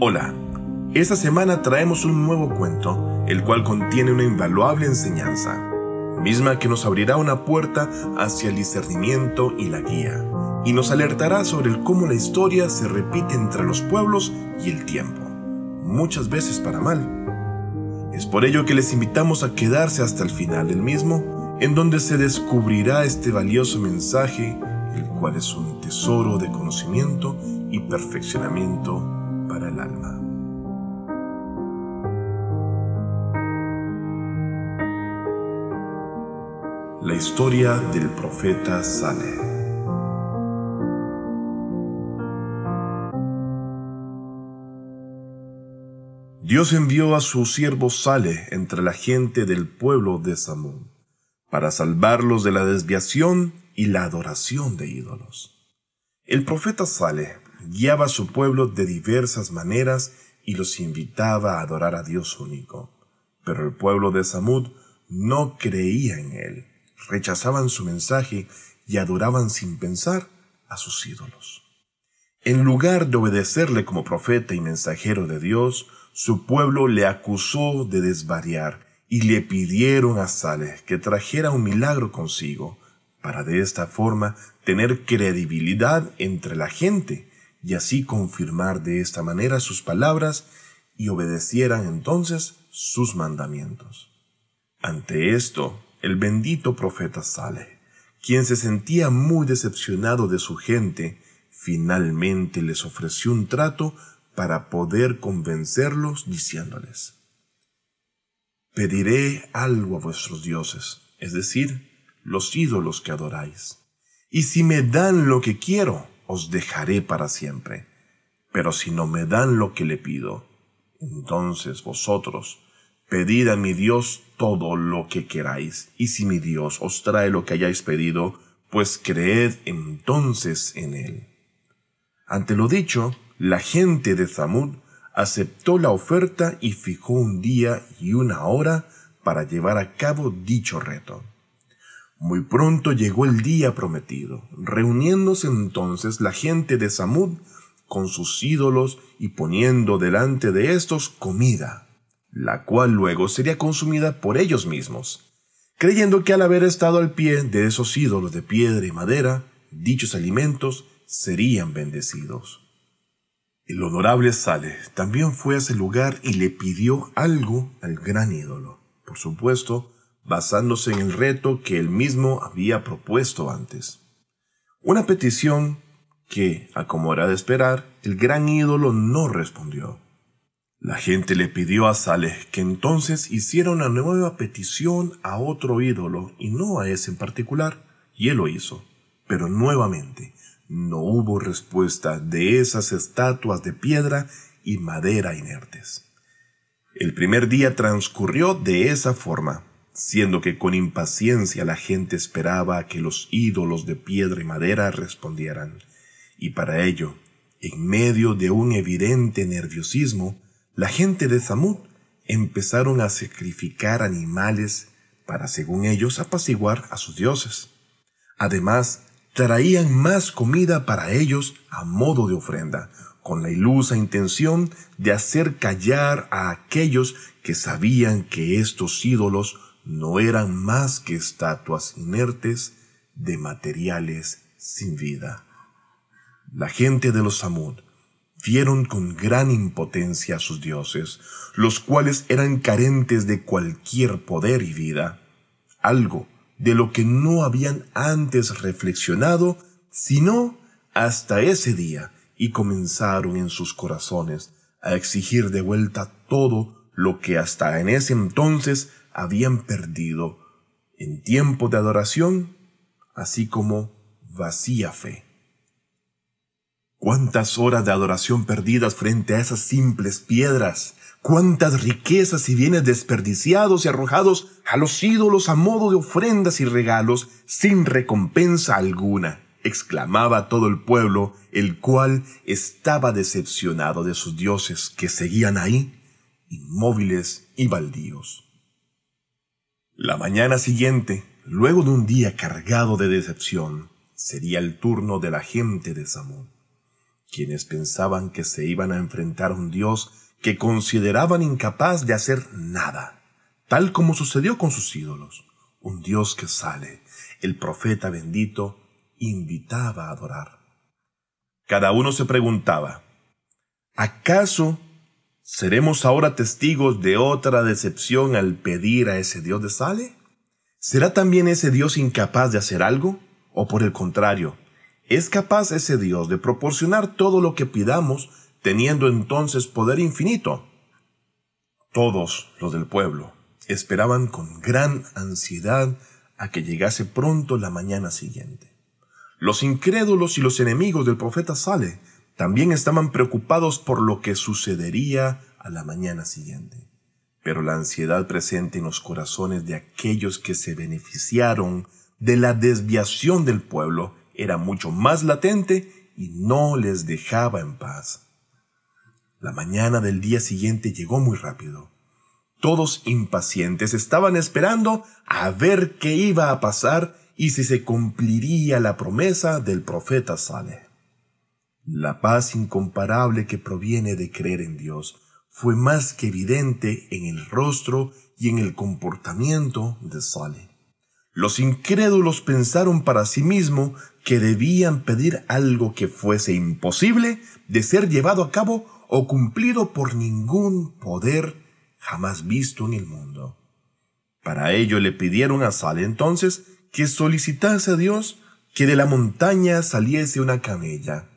Hola, esta semana traemos un nuevo cuento, el cual contiene una invaluable enseñanza, misma que nos abrirá una puerta hacia el discernimiento y la guía, y nos alertará sobre cómo la historia se repite entre los pueblos y el tiempo, muchas veces para mal. Es por ello que les invitamos a quedarse hasta el final del mismo, en donde se descubrirá este valioso mensaje, el cual es un tesoro de conocimiento y perfeccionamiento para el alma. La historia del profeta Saleh. Dios envió a su siervo Saleh entre la gente del pueblo de Samud para salvarlos de la desviación y la adoración de ídolos. El profeta Saleh guiaba a su pueblo de diversas maneras y los invitaba a adorar a Dios único. Pero el pueblo de Samud no creía en él, rechazaban su mensaje y adoraban sin pensar a sus ídolos. En lugar de obedecerle como profeta y mensajero de Dios, su pueblo le acusó de desvariar y le pidieron a Saleh que trajera un milagro consigo, para de esta forma tener credibilidad entre la gente y así confirmar de esta manera sus palabras y obedecieran entonces sus mandamientos. Ante esto, el bendito profeta Sale, quien se sentía muy decepcionado de su gente, finalmente les ofreció un trato para poder convencerlos diciéndoles, Pediré algo a vuestros dioses, es decir, los ídolos que adoráis, y si me dan lo que quiero, os dejaré para siempre. Pero si no me dan lo que le pido, entonces vosotros pedid a mi Dios todo lo que queráis, y si mi Dios os trae lo que hayáis pedido, pues creed entonces en él. Ante lo dicho, la gente de Zamud aceptó la oferta y fijó un día y una hora para llevar a cabo dicho reto. Muy pronto llegó el día prometido, reuniéndose entonces la gente de Samud con sus ídolos y poniendo delante de estos comida, la cual luego sería consumida por ellos mismos, creyendo que al haber estado al pie de esos ídolos de piedra y madera, dichos alimentos serían bendecidos. El honorable Sale también fue a ese lugar y le pidió algo al gran ídolo. Por supuesto, basándose en el reto que él mismo había propuesto antes. Una petición que, a como era de esperar, el gran ídolo no respondió. La gente le pidió a Saleh que entonces hiciera una nueva petición a otro ídolo y no a ese en particular, y él lo hizo. Pero nuevamente no hubo respuesta de esas estatuas de piedra y madera inertes. El primer día transcurrió de esa forma, siendo que con impaciencia la gente esperaba que los ídolos de piedra y madera respondieran, y para ello, en medio de un evidente nerviosismo, la gente de Zamud empezaron a sacrificar animales para, según ellos, apaciguar a sus dioses. Además, traían más comida para ellos a modo de ofrenda, con la ilusa intención de hacer callar a aquellos que sabían que estos ídolos no eran más que estatuas inertes de materiales sin vida. La gente de los Samud vieron con gran impotencia a sus dioses, los cuales eran carentes de cualquier poder y vida, algo de lo que no habían antes reflexionado, sino hasta ese día, y comenzaron en sus corazones a exigir de vuelta todo lo que hasta en ese entonces habían perdido en tiempo de adoración, así como vacía fe. Cuántas horas de adoración perdidas frente a esas simples piedras, cuántas riquezas y bienes desperdiciados y arrojados a los ídolos a modo de ofrendas y regalos sin recompensa alguna, exclamaba todo el pueblo, el cual estaba decepcionado de sus dioses que seguían ahí, inmóviles y baldíos. La mañana siguiente, luego de un día cargado de decepción, sería el turno de la gente de Samud, quienes pensaban que se iban a enfrentar a un Dios que consideraban incapaz de hacer nada, tal como sucedió con sus ídolos. Un Dios que sale, el profeta bendito, invitaba a adorar. Cada uno se preguntaba, ¿acaso seremos ahora testigos de otra decepción al pedir a ese Dios de sale? ¿Será también ese Dios incapaz de hacer algo? ¿O por el contrario, es capaz ese Dios de proporcionar todo lo que pidamos, teniendo entonces poder infinito? Todos los del pueblo esperaban con gran ansiedad a que llegase pronto la mañana siguiente. Los incrédulos y los enemigos del profeta Sale también estaban preocupados por lo que sucedería a la mañana siguiente pero la ansiedad presente en los corazones de aquellos que se beneficiaron de la desviación del pueblo era mucho más latente y no les dejaba en paz. La mañana del día siguiente llegó muy rápido. Todos impacientes estaban esperando a ver qué iba a pasar y si se cumpliría la promesa del profeta Saleh. La paz incomparable que proviene de creer en Dios fue más que evidente en el rostro y en el comportamiento de Saleh. Los incrédulos pensaron para sí mismos que debían pedir algo que fuese imposible de ser llevado a cabo o cumplido por ningún poder jamás visto en el mundo. Para ello le pidieron a Saleh entonces que solicitase a Dios que de la montaña saliese una camella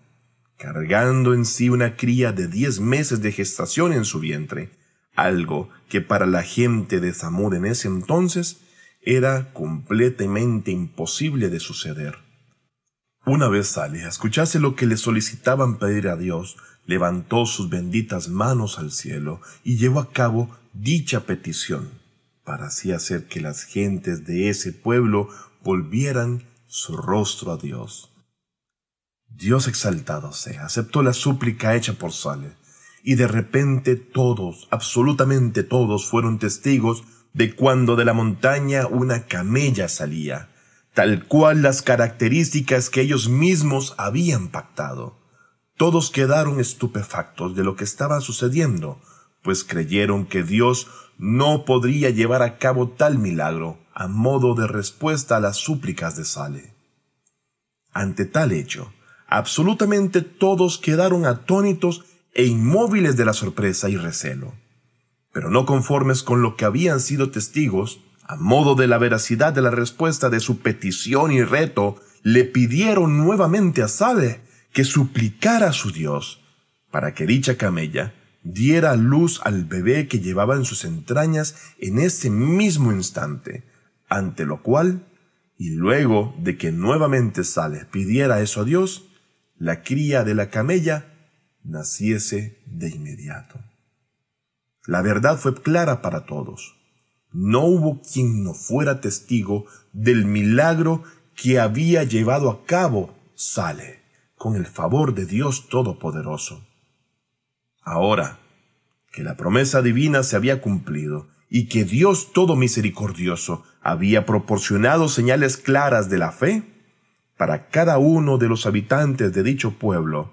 cargando en sí una cría de diez meses de gestación en su vientre, algo que para la gente de Zamud en ese entonces era completamente imposible de suceder. Una vez Sale escuchase lo que le solicitaban pedir a Dios, levantó sus benditas manos al cielo y llevó a cabo dicha petición, para así hacer que las gentes de ese pueblo volvieran su rostro a Dios. Dios exaltado sea, aceptó la súplica hecha por Sale, y de repente todos, absolutamente todos, fueron testigos de cuando de la montaña una camella salía, tal cual las características que ellos mismos habían pactado. Todos quedaron estupefactos de lo que estaba sucediendo, pues creyeron que Dios no podría llevar a cabo tal milagro a modo de respuesta a las súplicas de Sale. Ante tal hecho, absolutamente todos quedaron atónitos e inmóviles de la sorpresa y recelo. Pero no conformes con lo que habían sido testigos, a modo de la veracidad de la respuesta de su petición y reto, le pidieron nuevamente a Sale que suplicara a su Dios para que dicha camella diera luz al bebé que llevaba en sus entrañas en ese mismo instante, ante lo cual, y luego de que nuevamente Sale pidiera eso a Dios, la cría de la camella naciese de inmediato. La verdad fue clara para todos. No hubo quien no fuera testigo del milagro que había llevado a cabo Sale con el favor de Dios Todopoderoso. Ahora que la promesa divina se había cumplido y que Dios Todo Misericordioso había proporcionado señales claras de la fe, para cada uno de los habitantes de dicho pueblo.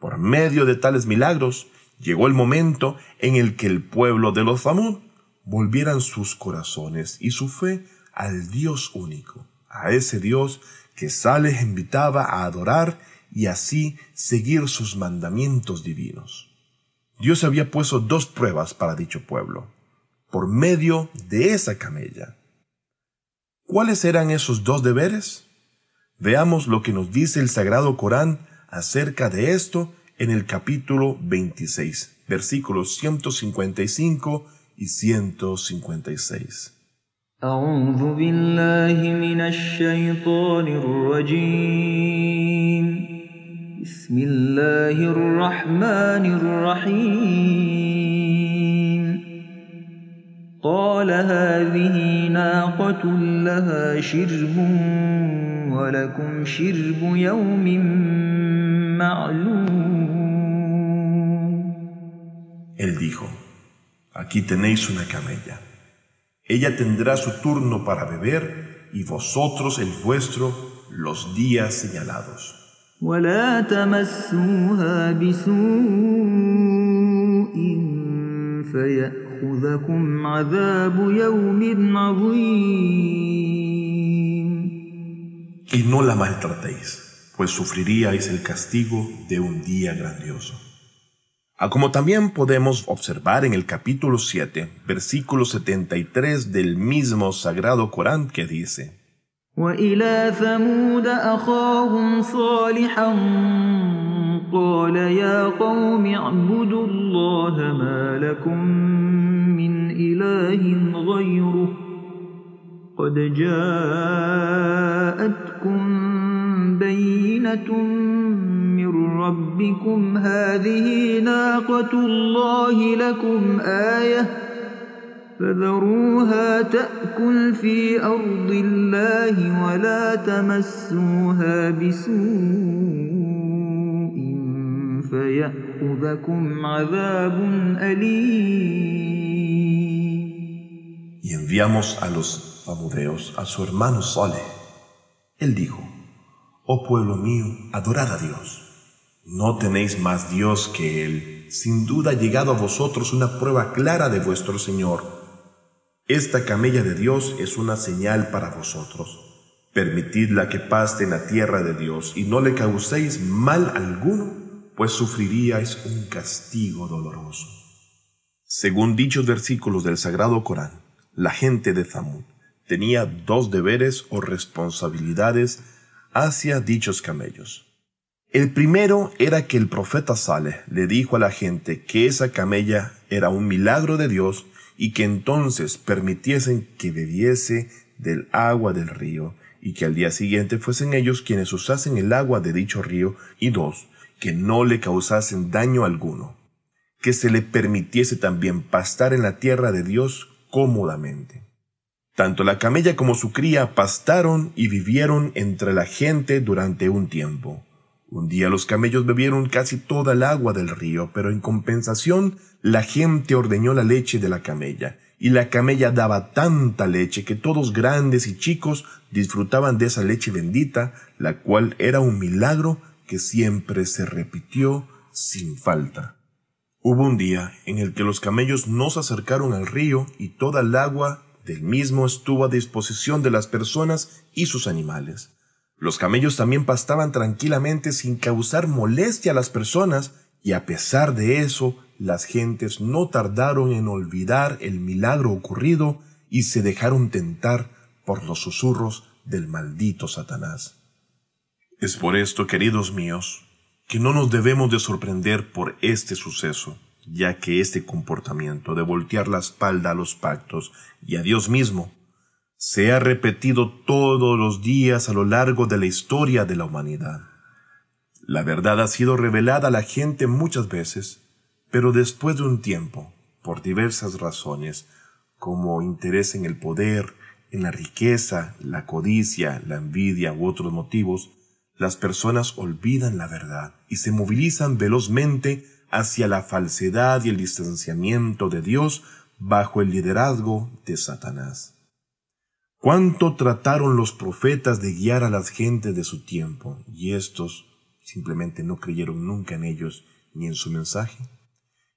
Por medio de tales milagros, llegó el momento en el que el pueblo de los Zamud volvieran sus corazones y su fe al Dios único, a ese Dios que Sales invitaba a adorar y así seguir sus mandamientos divinos. Dios había puesto dos pruebas para dicho pueblo, por medio de esa camella. ¿Cuáles eran esos dos deberes? Veamos lo que nos dice el Sagrado Corán acerca de esto en el capítulo 26, versículos 155 y 156. أعوذ بالله من الشيطان الرجيم بسم الله الرحمن الرحيم قال هذه ناقة لها شرب él dijo, aquí tenéis una camella. Ella tendrá su turno para beber y vosotros el vuestro los días señalados. Y no la maltratéis, pues sufriríais el castigo de un día grandioso. A ah, como también podemos observar en el capítulo 7, versículo 73 del mismo sagrado Corán que dice, وإلى ثمود أخاهم صالحا قال يا قوم اعبدوا الله ما لكم من إله غيره. قد جاءتكم بينة من ربكم. هذه ناقة الله لكم آيةً. فذروها تأكل في أرض الله ولا تمسوها بسوء فيأخذكم عذاب أليم Y enviamos a los famudeos a su hermano Saleh. Él dijo, Oh pueblo mío, adorad a Dios. No tenéis más Dios que Él. Sin duda ha llegado a vosotros una prueba clara de vuestro Señor esta camella de Dios es una señal para vosotros. Permitidla que paste en la tierra de Dios y no le causéis mal alguno, pues sufriríais un castigo doloroso. Según dichos versículos del Sagrado Corán, la gente de Zamud tenía dos deberes o responsabilidades hacia dichos camellos. El primero era que el profeta Saleh le dijo a la gente que esa camella era un milagro de Dios y que entonces permitiesen que bebiese del agua del río, y que al día siguiente fuesen ellos quienes usasen el agua de dicho río, y dos, que no le causasen daño alguno, que se le permitiese también pastar en la tierra de Dios cómodamente. Tanto la camella como su cría pastaron y vivieron entre la gente durante un tiempo. Un día los camellos bebieron casi toda el agua del río, pero en compensación la gente ordeñó la leche de la camella, y la camella daba tanta leche que todos grandes y chicos disfrutaban de esa leche bendita, la cual era un milagro que siempre se repitió sin falta. Hubo un día en el que los camellos no se acercaron al río y toda el agua del mismo estuvo a disposición de las personas y sus animales. Los camellos también pastaban tranquilamente sin causar molestia a las personas y a pesar de eso, las gentes no tardaron en olvidar el milagro ocurrido y se dejaron tentar por los susurros del maldito Satanás. Es por esto, queridos míos, que no nos debemos de sorprender por este suceso, ya que este comportamiento de voltear la espalda a los pactos y a Dios mismo se ha repetido todos los días a lo largo de la historia de la humanidad. La verdad ha sido revelada a la gente muchas veces, pero después de un tiempo, por diversas razones, como interés en el poder, en la riqueza, la codicia, la envidia u otros motivos, las personas olvidan la verdad y se movilizan velozmente hacia la falsedad y el distanciamiento de Dios bajo el liderazgo de Satanás. Cuánto trataron los profetas de guiar a las gentes de su tiempo, y éstos simplemente no creyeron nunca en ellos ni en su mensaje.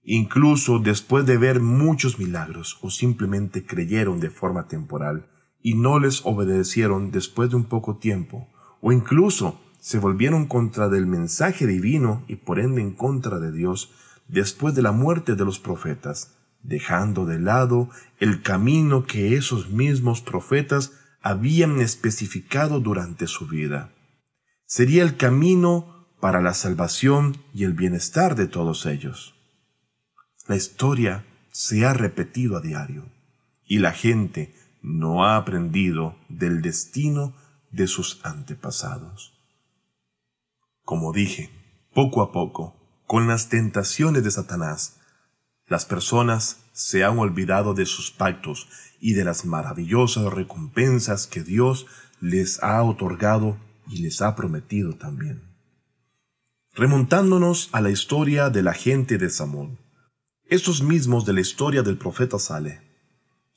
Incluso después de ver muchos milagros, o simplemente creyeron de forma temporal, y no les obedecieron después de un poco tiempo, o incluso se volvieron contra del mensaje divino y por ende en contra de Dios después de la muerte de los profetas, dejando de lado el camino que esos mismos profetas habían especificado durante su vida. Sería el camino para la salvación y el bienestar de todos ellos. La historia se ha repetido a diario y la gente no ha aprendido del destino de sus antepasados. Como dije, poco a poco, con las tentaciones de Satanás, las personas se han olvidado de sus pactos y de las maravillosas recompensas que Dios les ha otorgado y les ha prometido también. Remontándonos a la historia de la gente de Samón, estos mismos de la historia del profeta Sale,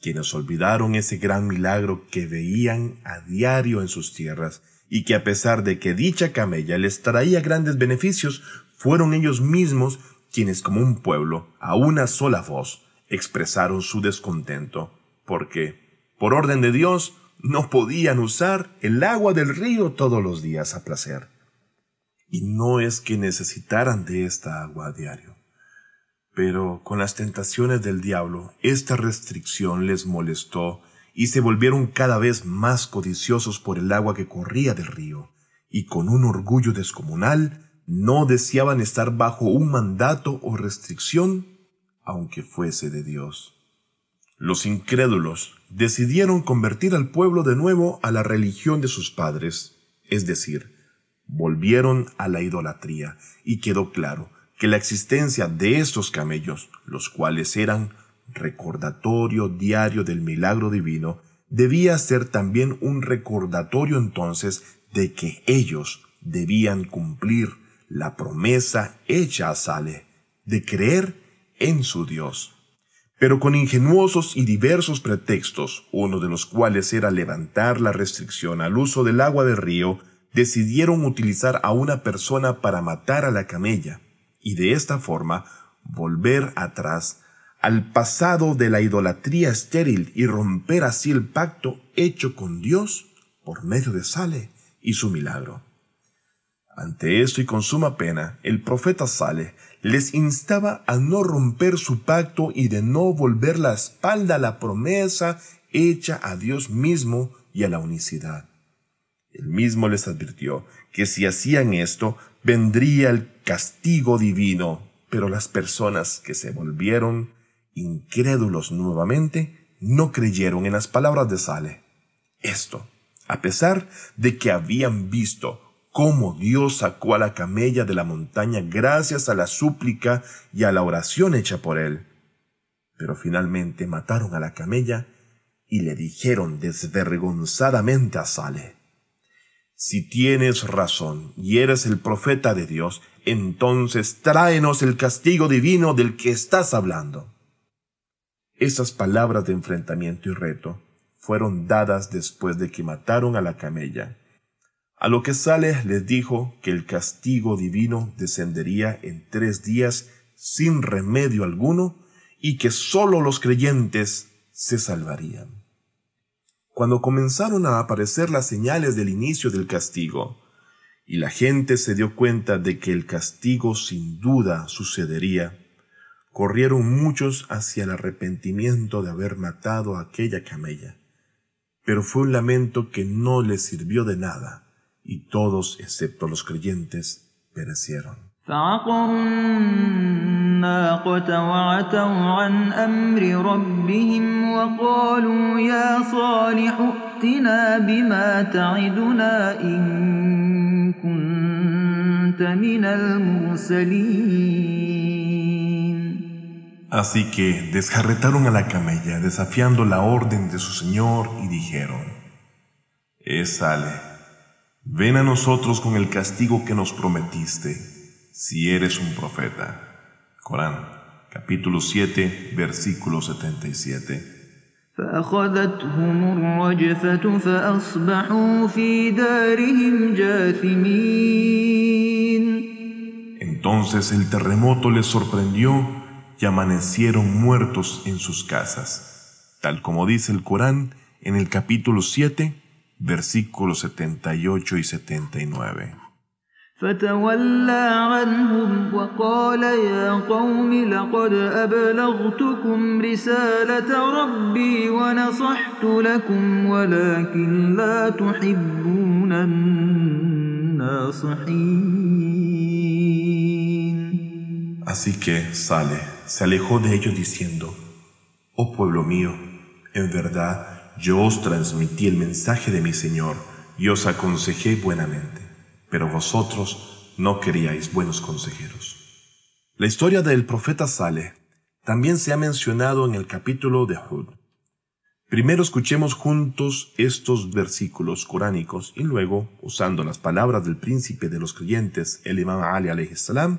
quienes olvidaron ese gran milagro que veían a diario en sus tierras y que a pesar de que dicha camella les traía grandes beneficios, fueron ellos mismos quienes como un pueblo, a una sola voz, expresaron su descontento, porque, por orden de Dios, no podían usar el agua del río todos los días a placer. Y no es que necesitaran de esta agua a diario. Pero con las tentaciones del diablo, esta restricción les molestó y se volvieron cada vez más codiciosos por el agua que corría del río, y con un orgullo descomunal no deseaban estar bajo un mandato o restricción, aunque fuese de Dios. Los incrédulos decidieron convertir al pueblo de nuevo a la religión de sus padres, es decir, volvieron a la idolatría, y quedó claro que la existencia de estos camellos, los cuales eran recordatorio diario del milagro divino, debía ser también un recordatorio entonces de que ellos debían cumplir la promesa hecha a Sale de creer en su Dios. Pero con ingenuosos y diversos pretextos, uno de los cuales era levantar la restricción al uso del agua del río, decidieron utilizar a una persona para matar a la camella, y de esta forma volver atrás al pasado de la idolatría estéril y romper así el pacto hecho con Dios por medio de Sale y su milagro. Ante esto y con suma pena, el profeta Sale les instaba a no romper su pacto y de no volver la espalda a la promesa hecha a Dios mismo y a la unicidad. Él mismo les advirtió que si hacían esto, vendría el castigo divino, pero las personas que se volvieron incrédulos nuevamente no creyeron en las palabras de Sale. Esto, a pesar de que habían visto cómo Dios sacó a la camella de la montaña gracias a la súplica y a la oración hecha por él. Pero finalmente mataron a la camella y le dijeron desvergonzadamente a Sale, Si tienes razón y eres el profeta de Dios, entonces tráenos el castigo divino del que estás hablando. Esas palabras de enfrentamiento y reto fueron dadas después de que mataron a la camella a lo que Saleh les dijo que el castigo divino descendería en tres días sin remedio alguno y que sólo los creyentes se salvarían. Cuando comenzaron a aparecer las señales del inicio del castigo, y la gente se dio cuenta de que el castigo sin duda sucedería, corrieron muchos hacia el arrepentimiento de haber matado a aquella camella. Pero fue un lamento que no les sirvió de nada y todos excepto los creyentes perecieron. Así que desjarretaron a la camella desafiando la orden de su señor y dijeron, Es sale Ven a nosotros con el castigo que nos prometiste, si eres un profeta. Corán, capítulo 7, versículo 77. Entonces el terremoto les sorprendió y amanecieron muertos en sus casas, tal como dice el Corán en el capítulo 7, versículos 78 y 79. Así que sale, se alejó de ellos diciendo, Oh pueblo mío, en verdad yo os transmití el mensaje de mi Señor y os aconsejé buenamente, pero vosotros no queríais buenos consejeros. La historia del profeta Saleh también se ha mencionado en el capítulo de Hud. Primero escuchemos juntos estos versículos coránicos y luego, usando las palabras del príncipe de los creyentes, el imam Ali salam,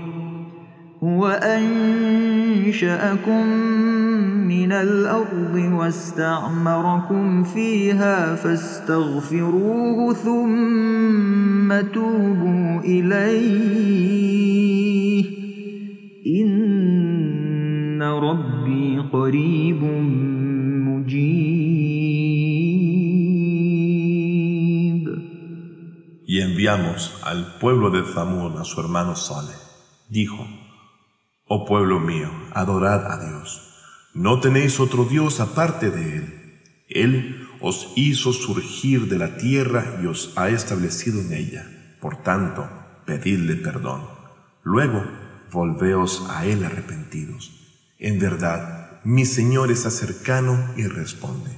هو أنشأكم من الأرض واستعمركم فيها فاستغفروه ثم توبوا إليه إن ربي قريب مجيب Y enviamos al pueblo de Zamún a su hermano Saleh. Dijo, Oh pueblo mío, adorad a Dios. No tenéis otro Dios aparte de Él. Él os hizo surgir de la tierra y os ha establecido en ella. Por tanto, pedidle perdón. Luego, volveos a Él arrepentidos. En verdad, mi Señor está cercano y responde.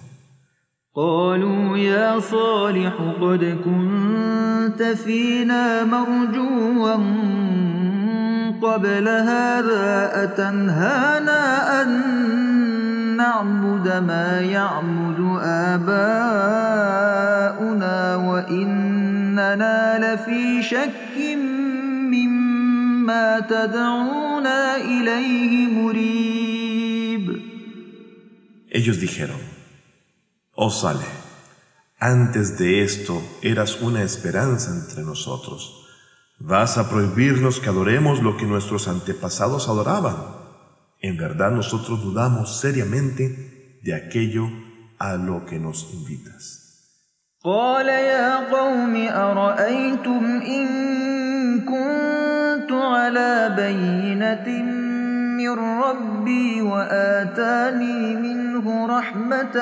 قبل هذا أتنهانا أن نعبد ما يعبد آباؤنا وإننا لفي شك مما تدعونا إليه مريب Ellos dijeron, Oh Sale, antes de esto eras una esperanza entre nosotros. Vas a prohibirnos que adoremos lo que nuestros antepasados adoraban. En verdad nosotros dudamos seriamente de aquello a lo que nos invitas. قال يا قوم أرأيتم إن كنت على بينة من ربي وآتاني منه رحمة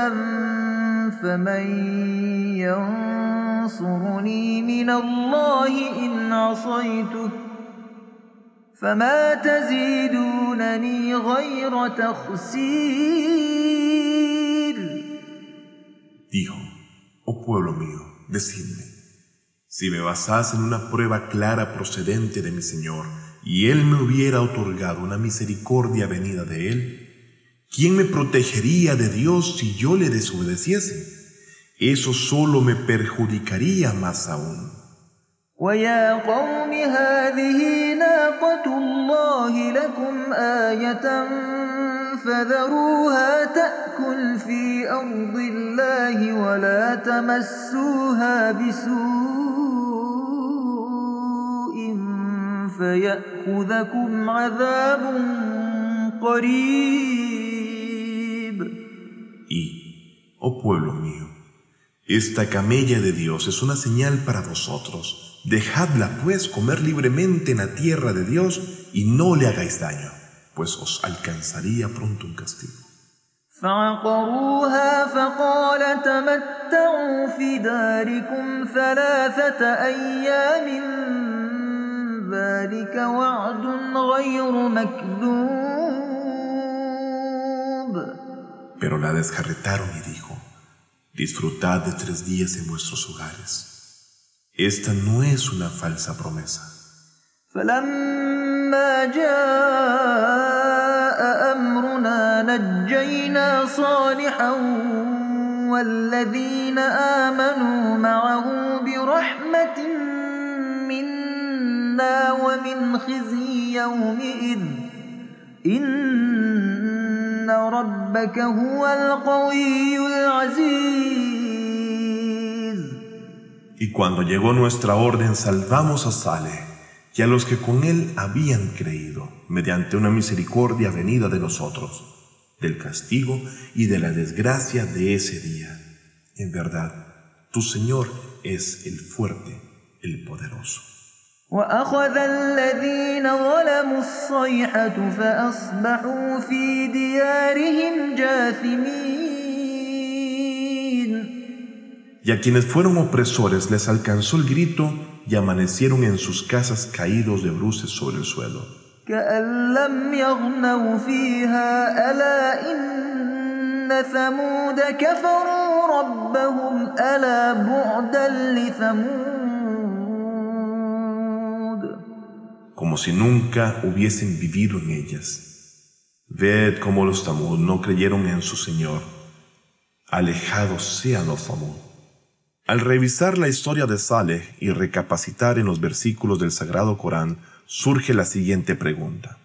فمن ينصرني من الله إن عصيته فما تزيدونني غير تخسير Dijo, oh pueblo mío, decidme, si me basas en una prueba clara procedente de mi Señor, y Él me hubiera otorgado una misericordia venida de Él, ¿quién me protegería de Dios si yo le desobedeciese? eso solo me perjudicaría más aún. ويا قوم هذه ناقة الله لكم آية فذروها تأكل في أرض الله ولا تمسوها بسوء فيأخذكم عذاب قريب. Y, oh pueblo mío, esta camella de Dios es una señal para vosotros. Dejadla pues comer libremente en la tierra de Dios y no le hagáis daño, pues os alcanzaría pronto un castigo. Pero la desjarretaron y dijo, Disfrutad de tres días en vuestros hogares. Esta no es una falsa promesa. فلما جاء أمرنا نجينا صالحا والذين آمنوا معه برحمة منا ومن خزي يومئذ Y cuando llegó nuestra orden salvamos a Saleh y a los que con él habían creído, mediante una misericordia venida de nosotros, del castigo y de la desgracia de ese día. En verdad, tu Señor es el fuerte, el poderoso. وأخذ الذين ظلموا الصيحة فأصبحوا في ديارهم جاثمين Y a quienes fueron opresores les alcanzó el grito y amanecieron en sus casas caídos de bruces sobre el suelo. كأن لم يغنوا فيها ألا إن ثمود كفروا ربهم ألا بعدا لثمود como si nunca hubiesen vivido en ellas. Ved cómo los Tamud no creyeron en su Señor. Alejados sean los Tamud. Al revisar la historia de Saleh y recapacitar en los versículos del Sagrado Corán, surge la siguiente pregunta.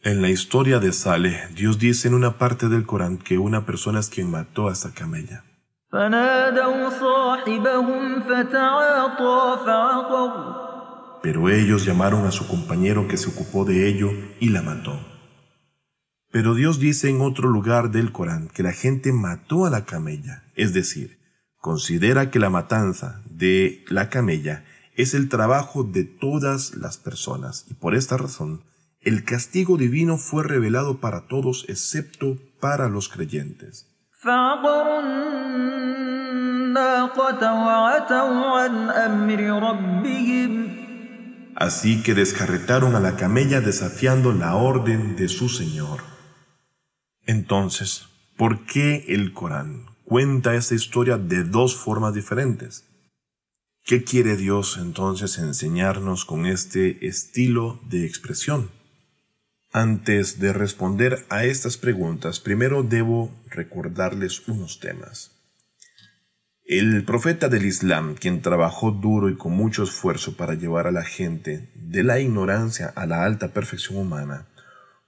En la historia de Saleh, Dios dice en una parte del Corán que una persona es quien mató a esa camella. Pero ellos llamaron a su compañero que se ocupó de ello y la mató. Pero Dios dice en otro lugar del Corán que la gente mató a la camella, es decir, considera que la matanza de la camella es el trabajo de todas las personas y por esta razón el castigo divino fue revelado para todos excepto para los creyentes. Así que descarretaron a la camella desafiando la orden de su Señor. Entonces, ¿por qué el Corán cuenta esta historia de dos formas diferentes? ¿Qué quiere Dios entonces enseñarnos con este estilo de expresión? Antes de responder a estas preguntas, primero debo recordarles unos temas. El profeta del Islam, quien trabajó duro y con mucho esfuerzo para llevar a la gente de la ignorancia a la alta perfección humana,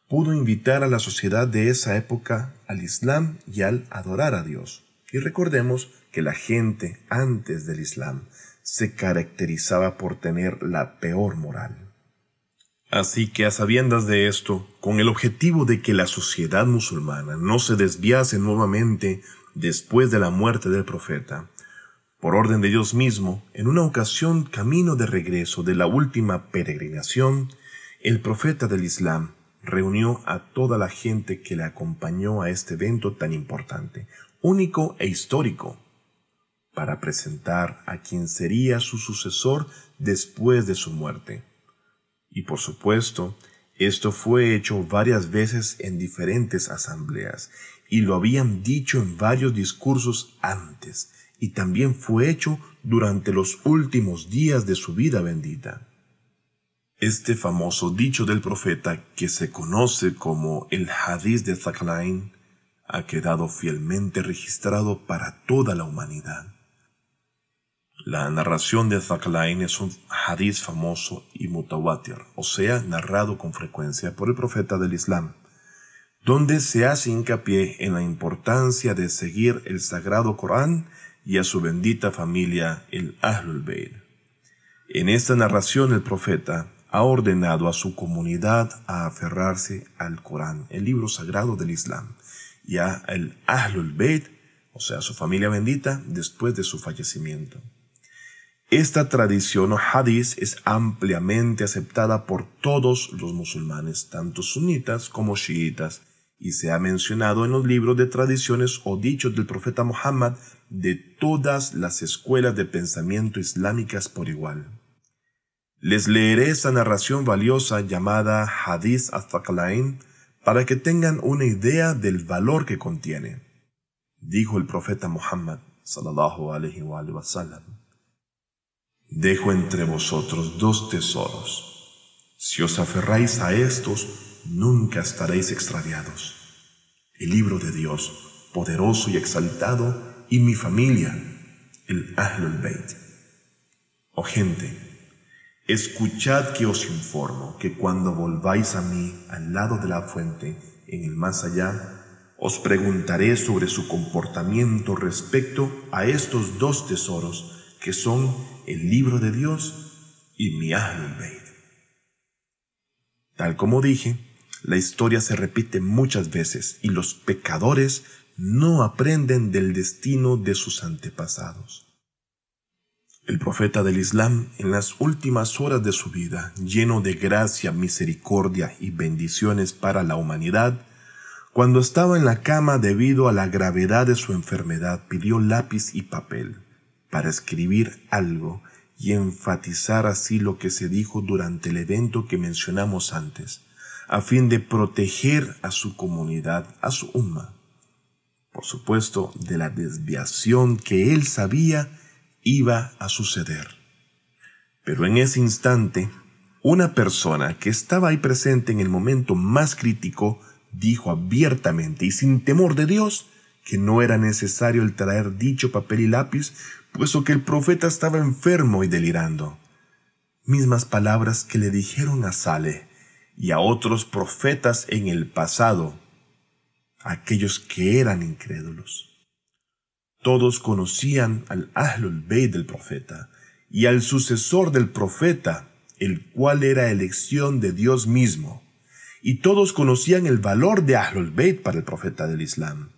pudo invitar a la sociedad de esa época al Islam y al adorar a Dios. Y recordemos que la gente antes del Islam se caracterizaba por tener la peor moral. Así que a sabiendas de esto, con el objetivo de que la sociedad musulmana no se desviase nuevamente después de la muerte del profeta. Por orden de Dios mismo, en una ocasión camino de regreso de la última peregrinación, el profeta del Islam reunió a toda la gente que le acompañó a este evento tan importante, único e histórico, para presentar a quien sería su sucesor después de su muerte. Y por supuesto, esto fue hecho varias veces en diferentes asambleas, y lo habían dicho en varios discursos antes, y también fue hecho durante los últimos días de su vida bendita. Este famoso dicho del profeta, que se conoce como el Hadith de Thakalain, ha quedado fielmente registrado para toda la humanidad. La narración de Thakalain es un hadith famoso y mutawatir, o sea, narrado con frecuencia por el profeta del Islam donde se hace hincapié en la importancia de seguir el sagrado Corán y a su bendita familia, el Ahlul Bayt. En esta narración el profeta ha ordenado a su comunidad a aferrarse al Corán, el libro sagrado del Islam, y a el Ahlul Bayt, o sea, su familia bendita, después de su fallecimiento. Esta tradición o hadith es ampliamente aceptada por todos los musulmanes, tanto sunitas como chiitas, y se ha mencionado en los libros de tradiciones o dichos del profeta Muhammad de todas las escuelas de pensamiento islámicas por igual. Les leeré esa narración valiosa llamada Hadith al para que tengan una idea del valor que contiene. Dijo el profeta Muhammad sallallahu alaihi wa sallam: Dejo entre vosotros dos tesoros. Si os aferráis a estos, nunca estaréis extraviados. El libro de Dios, poderoso y exaltado, y mi familia, el Ahlul Bayt. Oh gente, escuchad que os informo que cuando volváis a mí al lado de la fuente, en el más allá, os preguntaré sobre su comportamiento respecto a estos dos tesoros que son el libro de Dios y mi Ahlul Bayt. Tal como dije, la historia se repite muchas veces y los pecadores no aprenden del destino de sus antepasados. El profeta del Islam, en las últimas horas de su vida, lleno de gracia, misericordia y bendiciones para la humanidad, cuando estaba en la cama debido a la gravedad de su enfermedad, pidió lápiz y papel para escribir algo y enfatizar así lo que se dijo durante el evento que mencionamos antes a fin de proteger a su comunidad, a su umma. Por supuesto, de la desviación que él sabía iba a suceder. Pero en ese instante, una persona que estaba ahí presente en el momento más crítico dijo abiertamente y sin temor de Dios que no era necesario el traer dicho papel y lápiz, puesto que el profeta estaba enfermo y delirando. Mismas palabras que le dijeron a Sale y a otros profetas en el pasado, aquellos que eran incrédulos. Todos conocían al Ahlul Bayt del profeta y al sucesor del profeta, el cual era elección de Dios mismo, y todos conocían el valor de Ahlul Bayt para el profeta del Islam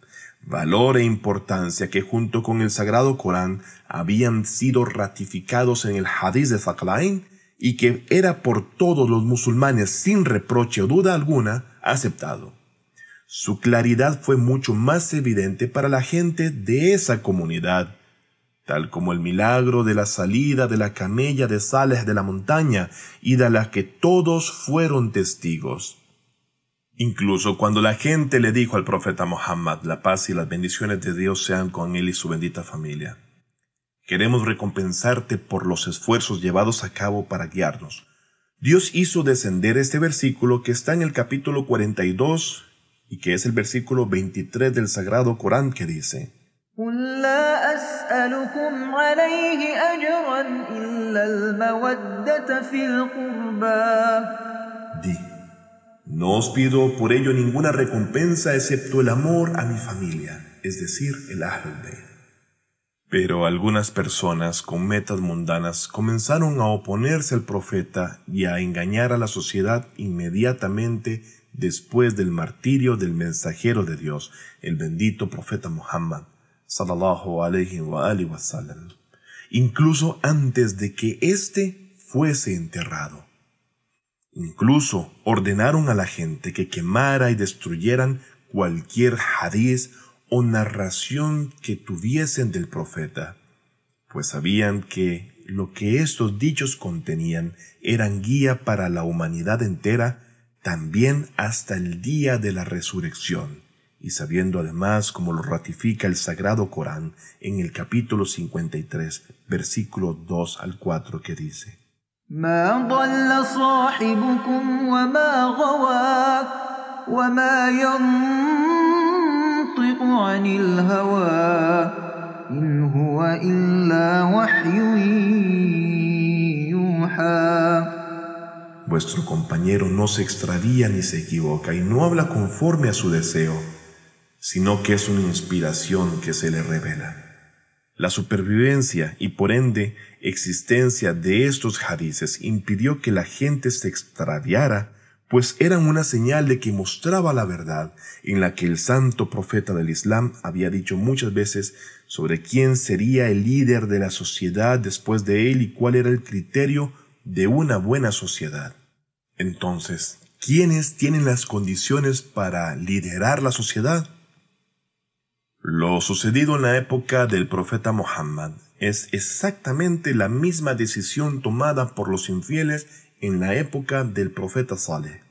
valor e importancia que junto con el Sagrado Corán habían sido ratificados en el Hadith de Thaqlain y que era por todos los musulmanes sin reproche o duda alguna aceptado. Su claridad fue mucho más evidente para la gente de esa comunidad, tal como el milagro de la salida de la camella de Sales de la montaña y de la que todos fueron testigos. Incluso cuando la gente le dijo al profeta Muhammad, la paz y las bendiciones de Dios sean con él y su bendita familia. Queremos recompensarte por los esfuerzos llevados a cabo para guiarnos. Dios hizo descender este versículo que está en el capítulo 42 y que es el versículo 23 del Sagrado Corán que dice, Di, no os pido por ello ninguna recompensa excepto el amor a mi familia, es decir, el Ahlul Pero algunas personas con metas mundanas comenzaron a oponerse al profeta y a engañar a la sociedad inmediatamente después del martirio del mensajero de Dios, el bendito profeta Muhammad, sallallahu alayhi wa, wa sallam, incluso antes de que éste fuese enterrado. Incluso ordenaron a la gente que quemara y destruyeran cualquier hadiz o narración que tuviesen del profeta, pues sabían que lo que estos dichos contenían eran guía para la humanidad entera también hasta el día de la resurrección, y sabiendo además como lo ratifica el Sagrado Corán en el capítulo 53, versículo 2 al 4 que dice, ينطق عن الهوى إن هو إلا وحي يوحى Vuestro compañero no se extravía ni se equivoca y no habla conforme a su deseo, sino que es una inspiración que se le revela. La supervivencia y por ende existencia de estos hadices impidió que la gente se extraviara, pues eran una señal de que mostraba la verdad en la que el santo profeta del Islam había dicho muchas veces sobre quién sería el líder de la sociedad después de él y cuál era el criterio de una buena sociedad. Entonces, ¿quiénes tienen las condiciones para liderar la sociedad? Lo sucedido en la época del profeta Muhammad es exactamente la misma decisión tomada por los infieles en la época del profeta Saleh,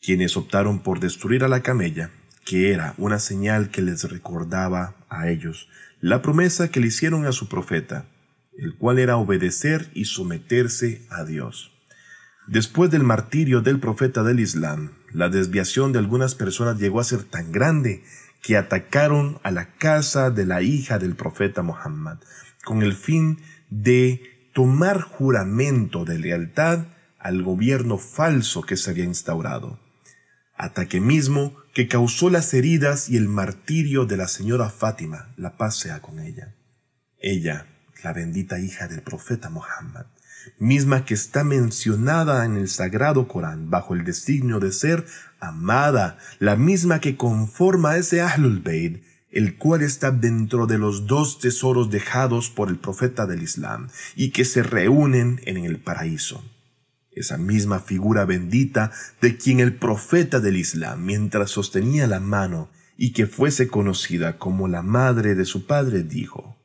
quienes optaron por destruir a la camella, que era una señal que les recordaba a ellos la promesa que le hicieron a su profeta, el cual era obedecer y someterse a Dios. Después del martirio del profeta del Islam, la desviación de algunas personas llegó a ser tan grande que atacaron a la casa de la hija del profeta Muhammad con el fin de tomar juramento de lealtad al gobierno falso que se había instaurado. Ataque mismo que causó las heridas y el martirio de la señora Fátima, la paz sea con ella. Ella, la bendita hija del profeta Muhammad, misma que está mencionada en el sagrado Corán bajo el designio de ser amada, la misma que conforma ese Ahlul Bayt, el cual está dentro de los dos tesoros dejados por el profeta del Islam y que se reúnen en el paraíso. Esa misma figura bendita de quien el profeta del Islam, mientras sostenía la mano y que fuese conocida como la madre de su padre, dijo,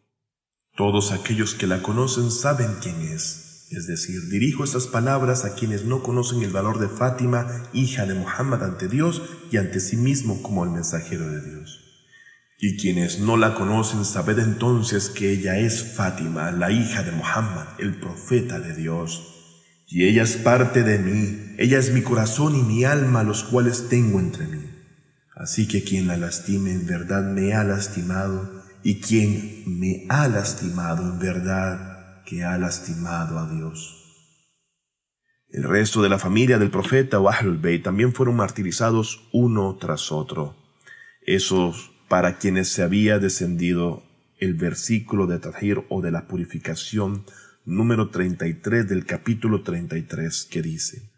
Todos aquellos que la conocen saben quién es es decir, dirijo estas palabras a quienes no conocen el valor de Fátima, hija de Muhammad ante Dios y ante sí mismo como el mensajero de Dios. Y quienes no la conocen, sabed entonces que ella es Fátima, la hija de Muhammad, el profeta de Dios. Y ella es parte de mí, ella es mi corazón y mi alma, los cuales tengo entre mí. Así que quien la lastime en verdad me ha lastimado, y quien me ha lastimado en verdad que ha lastimado a Dios. El resto de la familia del profeta o Bayt también fueron martirizados uno tras otro. Esos para quienes se había descendido el versículo de Tahir o de la purificación número 33 del capítulo 33 que dice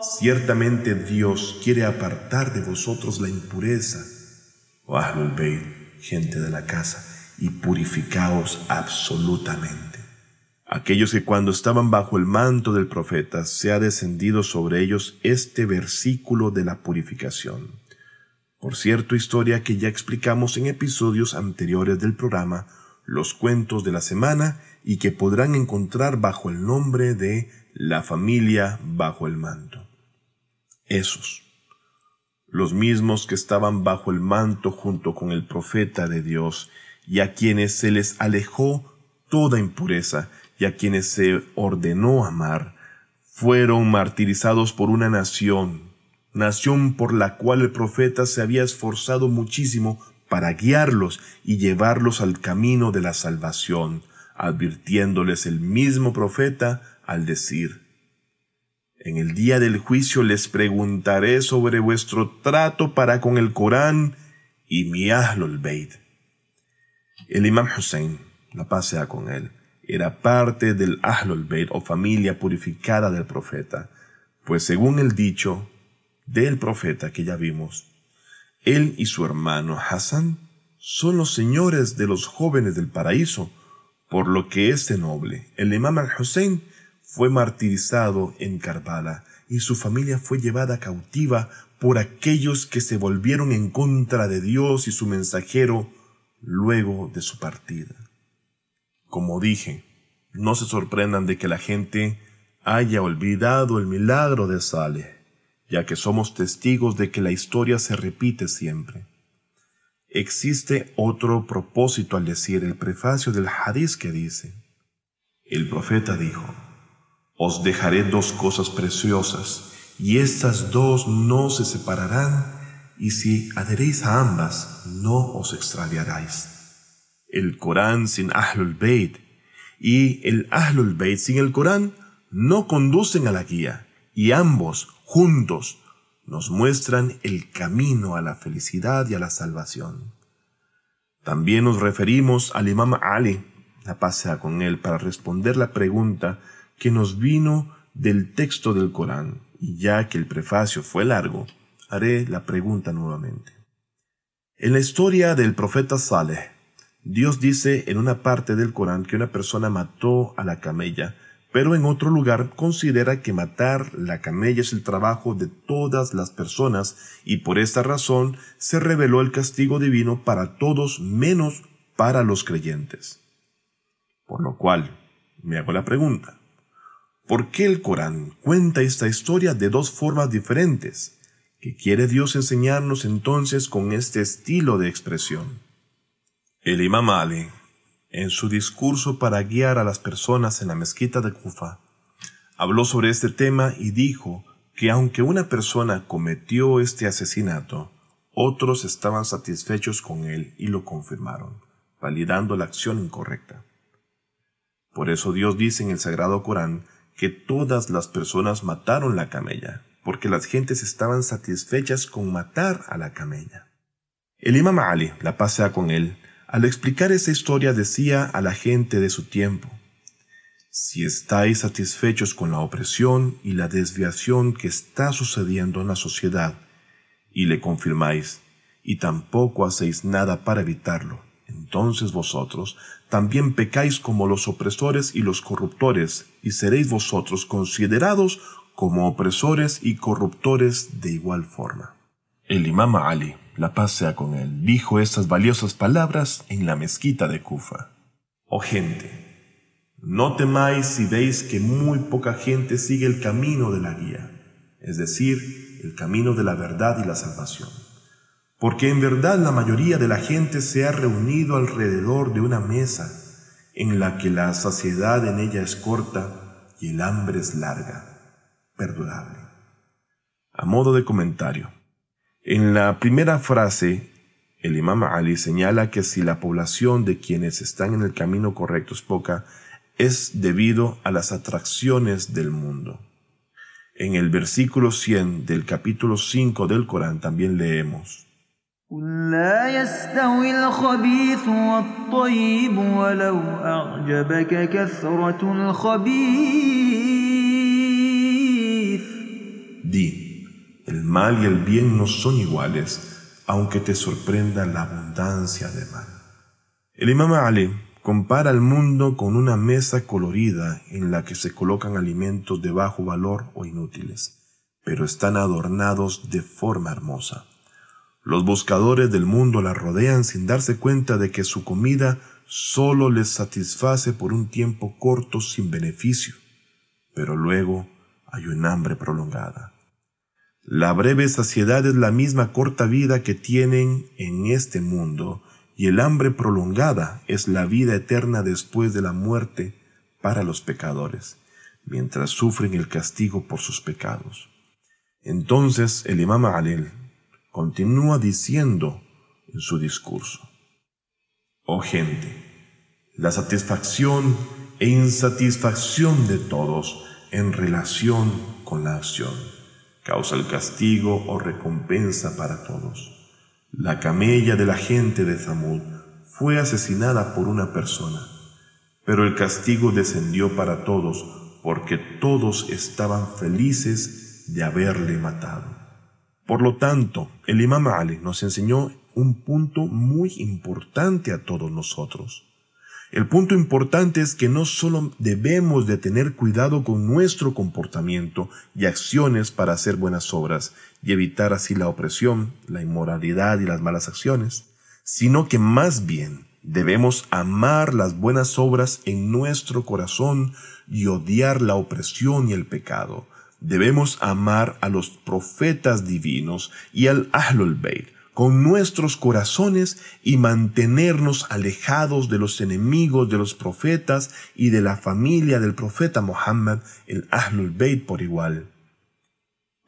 Ciertamente Dios quiere apartar de vosotros la impureza, o Ahlul Bayt, gente de la casa, y purificaos absolutamente. Aquellos que cuando estaban bajo el manto del profeta se ha descendido sobre ellos este versículo de la purificación. Por cierto, historia que ya explicamos en episodios anteriores del programa, los cuentos de la semana y que podrán encontrar bajo el nombre de la familia bajo el manto. Esos, los mismos que estaban bajo el manto junto con el profeta de Dios y a quienes se les alejó toda impureza y a quienes se ordenó amar, fueron martirizados por una nación, nación por la cual el profeta se había esforzado muchísimo para guiarlos y llevarlos al camino de la salvación, advirtiéndoles el mismo profeta al decir, En el día del juicio les preguntaré sobre vuestro trato para con el Corán y mi Ahlul Bayt. El imam Hussein, la paz sea con él, era parte del Ahlul Bayt o familia purificada del profeta, pues según el dicho del profeta que ya vimos, él y su hermano Hassan son los señores de los jóvenes del paraíso, por lo que este noble, el imam al-Hussein, fue martirizado en Karbala y su familia fue llevada cautiva por aquellos que se volvieron en contra de Dios y su mensajero luego de su partida. Como dije, no se sorprendan de que la gente haya olvidado el milagro de Saleh, ya que somos testigos de que la historia se repite siempre. Existe otro propósito al decir el prefacio del hadiz que dice, el profeta dijo, os dejaré dos cosas preciosas, y estas dos no se separarán y si adheréis a ambas, no os extraviaráis. El Corán sin Ahlul Bayt y el Ahlul Bayt sin el Corán no conducen a la guía, y ambos, juntos, nos muestran el camino a la felicidad y a la salvación. También nos referimos al Imam Ali, la paz con él, para responder la pregunta que nos vino del texto del Corán, y ya que el prefacio fue largo, haré la pregunta nuevamente. En la historia del profeta Saleh, Dios dice en una parte del Corán que una persona mató a la camella, pero en otro lugar considera que matar la camella es el trabajo de todas las personas y por esta razón se reveló el castigo divino para todos menos para los creyentes. Por lo cual, me hago la pregunta, ¿por qué el Corán cuenta esta historia de dos formas diferentes? ¿Qué quiere Dios enseñarnos entonces con este estilo de expresión? El imam Ali, en su discurso para guiar a las personas en la mezquita de Kufa, habló sobre este tema y dijo que aunque una persona cometió este asesinato, otros estaban satisfechos con él y lo confirmaron, validando la acción incorrecta. Por eso Dios dice en el Sagrado Corán que todas las personas mataron la camella, porque las gentes estaban satisfechas con matar a la camella. El imam Ali, la pasea con él, al explicar esa historia decía a la gente de su tiempo, si estáis satisfechos con la opresión y la desviación que está sucediendo en la sociedad, y le confirmáis, y tampoco hacéis nada para evitarlo, entonces vosotros también pecáis como los opresores y los corruptores, y seréis vosotros considerados como opresores y corruptores de igual forma. El imam Ali, la paz sea con él, dijo estas valiosas palabras en la mezquita de Kufa. Oh gente, no temáis si veis que muy poca gente sigue el camino de la guía, es decir, el camino de la verdad y la salvación, porque en verdad la mayoría de la gente se ha reunido alrededor de una mesa en la que la saciedad en ella es corta y el hambre es larga, perdurable. A modo de comentario, en la primera frase, el imam Ali señala que si la población de quienes están en el camino correcto es poca, es debido a las atracciones del mundo. En el versículo 100 del capítulo 5 del Corán también leemos, Di, mal y el bien no son iguales, aunque te sorprenda la abundancia de mal. El imam Ali compara el mundo con una mesa colorida en la que se colocan alimentos de bajo valor o inútiles, pero están adornados de forma hermosa. Los buscadores del mundo la rodean sin darse cuenta de que su comida solo les satisface por un tiempo corto sin beneficio, pero luego hay un hambre prolongada. La breve saciedad es la misma corta vida que tienen en este mundo, y el hambre prolongada es la vida eterna después de la muerte para los pecadores, mientras sufren el castigo por sus pecados. Entonces el imam Alel continúa diciendo en su discurso, Oh gente, la satisfacción e insatisfacción de todos en relación con la acción causa el castigo o recompensa para todos. La camella de la gente de Zamud fue asesinada por una persona, pero el castigo descendió para todos porque todos estaban felices de haberle matado. Por lo tanto, el imam Ali nos enseñó un punto muy importante a todos nosotros. El punto importante es que no solo debemos de tener cuidado con nuestro comportamiento y acciones para hacer buenas obras y evitar así la opresión, la inmoralidad y las malas acciones, sino que más bien debemos amar las buenas obras en nuestro corazón y odiar la opresión y el pecado, Debemos amar a los profetas divinos y al Ahlul Bayt con nuestros corazones y mantenernos alejados de los enemigos de los profetas y de la familia del profeta Muhammad, el Ahlul Bayt por igual.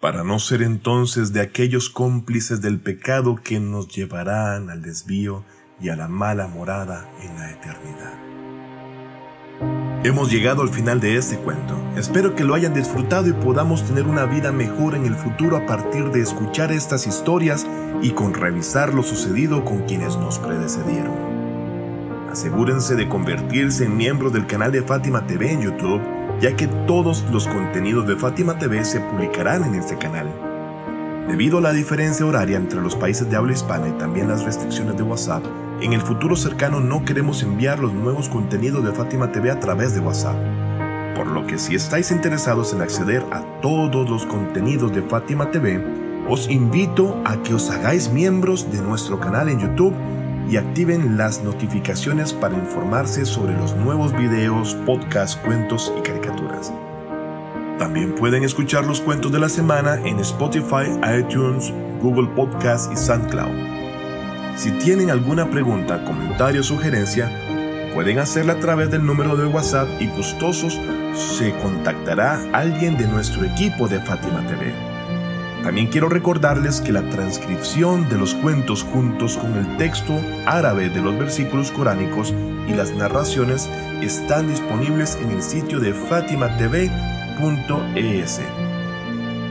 Para no ser entonces de aquellos cómplices del pecado que nos llevarán al desvío y a la mala morada en la eternidad. Hemos llegado al final de este cuento. Espero que lo hayan disfrutado y podamos tener una vida mejor en el futuro a partir de escuchar estas historias y con revisar lo sucedido con quienes nos predecedieron. Asegúrense de convertirse en miembros del canal de Fátima TV en YouTube, ya que todos los contenidos de Fátima TV se publicarán en este canal. Debido a la diferencia horaria entre los países de habla hispana y también las restricciones de WhatsApp, en el futuro cercano no queremos enviar los nuevos contenidos de Fátima TV a través de WhatsApp. Por lo que si estáis interesados en acceder a todos los contenidos de Fátima TV, os invito a que os hagáis miembros de nuestro canal en YouTube y activen las notificaciones para informarse sobre los nuevos videos, podcasts, cuentos y caricaturas. También pueden escuchar los cuentos de la semana en Spotify, iTunes, Google Podcast y SoundCloud. Si tienen alguna pregunta, comentario o sugerencia, pueden hacerla a través del número de WhatsApp y gustosos se contactará alguien de nuestro equipo de Fátima TV. También quiero recordarles que la transcripción de los cuentos juntos con el texto árabe de los versículos coránicos y las narraciones están disponibles en el sitio de fatimatv.es.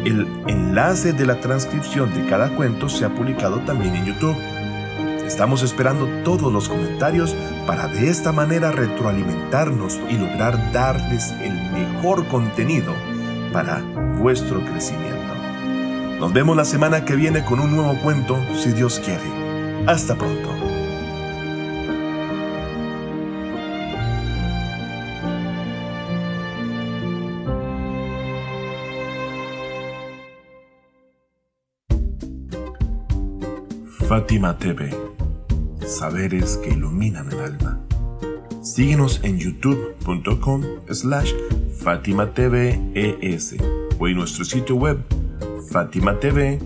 El enlace de la transcripción de cada cuento se ha publicado también en YouTube. Estamos esperando todos los comentarios para de esta manera retroalimentarnos y lograr darles el mejor contenido para vuestro crecimiento. Nos vemos la semana que viene con un nuevo cuento, si Dios quiere. Hasta pronto. Fátima TV saberes que iluminan el alma. Síguenos en youtube.com slash fatimatves o en nuestro sitio web fatimatv.es.